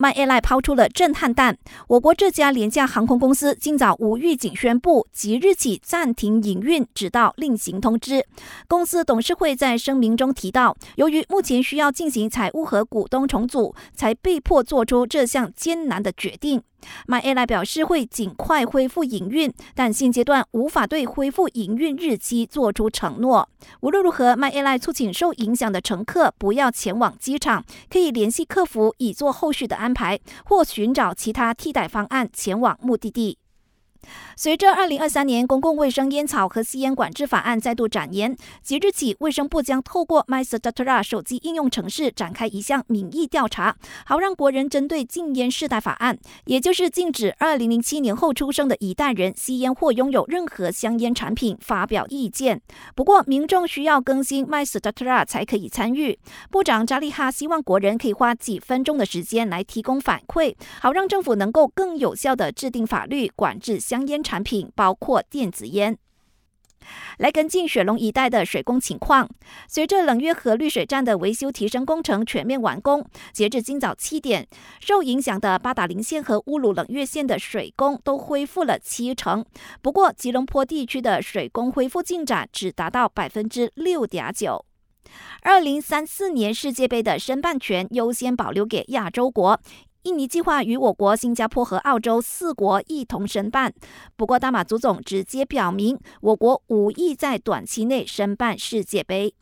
My Airline 抛出了震撼弹，我国这家廉价航空公司今早无预警宣布，即日起暂停营运，直到另行通知。公司董事会在声明中提到，由于目前需要进行财务和股东重组，才被迫做出这项艰难的决定。My AI 表示会尽快恢复营运，但现阶段无法对恢复营运日期做出承诺。无论如何，My AI 促请受影响的乘客不要前往机场，可以联系客服以做后续的安排，或寻找其他替代方案前往目的地。随着二零二三年公共卫生烟草和吸烟管制法案再度展延，即日起，卫生部将透过 MySejahtera 手机应用程式展开一项民意调查，好让国人针对禁烟世代法案，也就是禁止二零零七年后出生的一代人吸烟或拥有任何香烟产品发表意见。不过，民众需要更新 MySejahtera 才可以参与。部长扎利哈希望国人可以花几分钟的时间来提供反馈，好让政府能够更有效的制定法律管制香。烟产品包括电子烟。来跟进雪龙一带的水工情况。随着冷月河滤水站的维修提升工程全面完工，截至今早七点，受影响的八达岭线和乌鲁冷月线的水工都恢复了七成。不过，吉隆坡地区的水工恢复进展只达到百分之六点九。二零三四年世界杯的申办权优先保留给亚洲国。印尼计划与我国、新加坡和澳洲四国一同申办。不过，大马足总直接表明，我国无意在短期内申办世界杯。